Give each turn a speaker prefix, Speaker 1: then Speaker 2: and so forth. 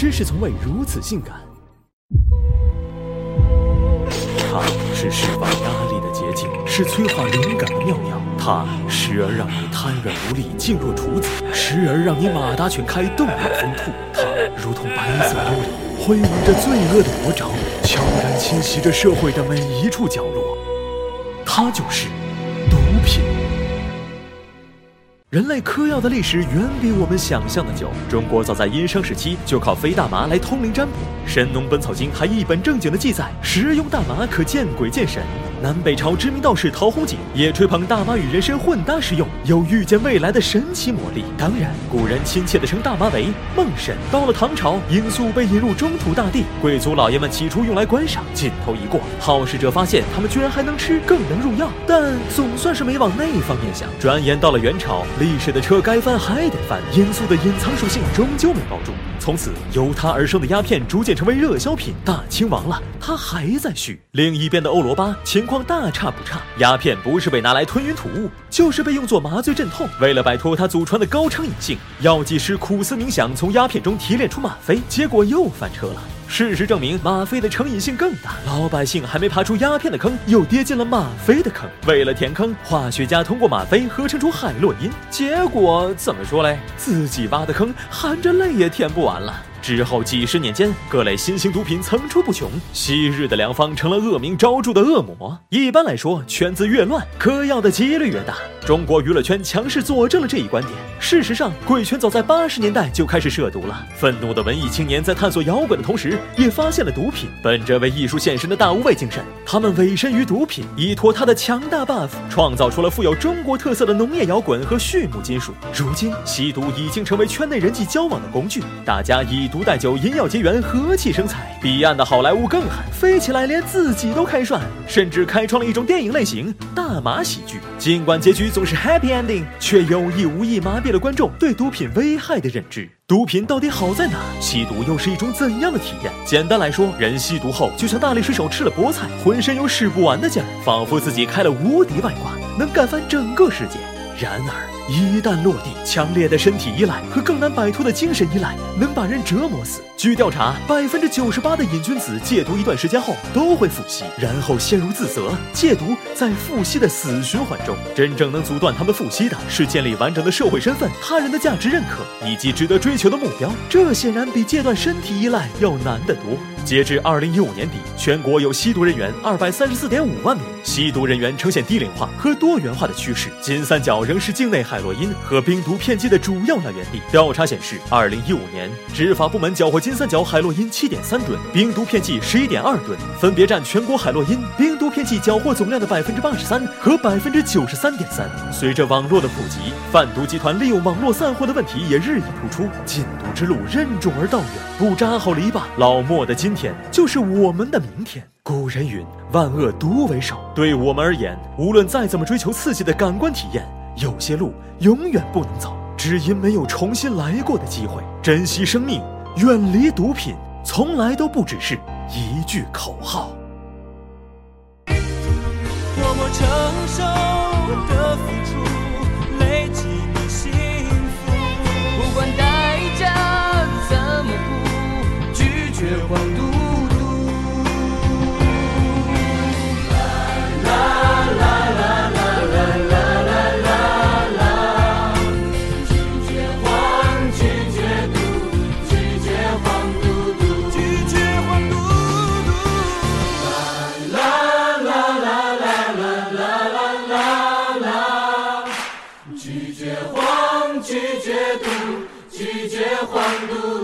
Speaker 1: 知识从未如此性感。它是释放压力的捷径，是催化灵感的妙药。它时而让你瘫软无力，静若处子；时而让你马达全开，动若疯兔。它如同白色幽灵，挥舞着罪恶的魔爪，悄然侵袭着社会的每一处角落。它就是毒品。人类嗑药的历史远比我们想象的久。中国早在殷商时期就靠飞大麻来通灵占卜，《神农本草经》还一本正经的记载，食用大麻可见鬼见神。南北朝知名道士陶弘景也吹捧大麻与人参混搭食用，有预见未来的神奇魔力。当然，古人亲切地称大麻为梦神。到了唐朝，罂粟被引入中土大地，贵族老爷们起初用来观赏，劲头一过，好事者发现他们居然还能吃，更能入药，但总算是没往那方面想。转眼到了元朝。历史的车该翻还得翻，罂粟的隐藏属性终究没保住，从此由它而生的鸦片逐渐成为热销品。大清亡了，它还在续。另一边的欧罗巴情况大差不差，鸦片不是被拿来吞云吐雾，就是被用作麻醉镇痛。为了摆脱他祖传的高成瘾性，药剂师苦思冥想，从鸦片中提炼出吗啡，结果又翻车了。事实证明，吗啡的成瘾性更大。老百姓还没爬出鸦片的坑，又跌进了吗啡的坑。为了填坑，化学家通过吗啡合成出海洛因，结果怎么说嘞？自己挖的坑，含着泪也填不完了。之后几十年间，各类新型毒品层出不穷，昔日的良方成了恶名昭著的恶魔。一般来说，圈子越乱，嗑药的几率越大。中国娱乐圈强势佐证了这一观点。事实上，贵圈早在八十年代就开始涉毒了。愤怒的文艺青年在探索摇滚的同时，也发现了毒品。本着为艺术献身的大无畏精神，他们委身于毒品，依托它的强大 buff，创造出了富有中国特色的农业摇滚和畜牧金属。如今，吸毒已经成为圈内人际交往的工具，大家以毒代酒，因药结缘，和气生财。彼岸的好莱坞更狠，飞起来连自己都开涮，甚至开创了一种电影类型——大麻喜剧。尽管结局总是 happy ending，却有意无意麻痹了观众对毒品危害的认知。毒品到底好在哪？吸毒又是一种怎样的体验？简单来说，人吸毒后就像大力水手吃了菠菜，浑身有使不完的劲儿，仿佛自己开了无敌外挂，能干翻整个世界。然而，一旦落地，强烈的身体依赖和更难摆脱的精神依赖，能把人折磨死。据调查，百分之九十八的瘾君子戒毒一段时间后都会复吸，然后陷入自责、戒毒在复吸的死循环中。真正能阻断他们复吸的，是建立完整的社会身份、他人的价值认可以及值得追求的目标。这显然比戒断身体依赖要难得多。截至二零一五年底，全国有吸毒人员二百三十四点五万名，吸毒人员呈现低龄化和多元化的趋势。金三角仍是境内海洛因和冰毒片剂的主要来源地。调查显示，二零一五年执法部门缴获金三角海洛因七点三吨，冰毒片剂十一点二吨，分别占全国海洛因、冰毒片剂缴获总量的百分之八十三和百分之九十三点三。随着网络的普及，贩毒集团利用网络散货的问题也日益突出。禁毒之路任重而道远，不扎好篱笆，老莫的金今天就是我们的明天。古人云：“万恶毒为首。”对我们而言，无论再怎么追求刺激的感官体验，有些路永远不能走，只因没有重新来过的机会。珍惜生命，远离毒品，从来都不只是一句口号。
Speaker 2: 承受的付，拒绝黄赌毒。啦啦啦啦啦啦啦啦啦，拒绝黄，拒绝毒，拒绝黄赌毒，拒绝黄赌毒。啦啦啦啦啦啦啦啦啦，拒绝黄，拒绝毒，拒绝黄赌。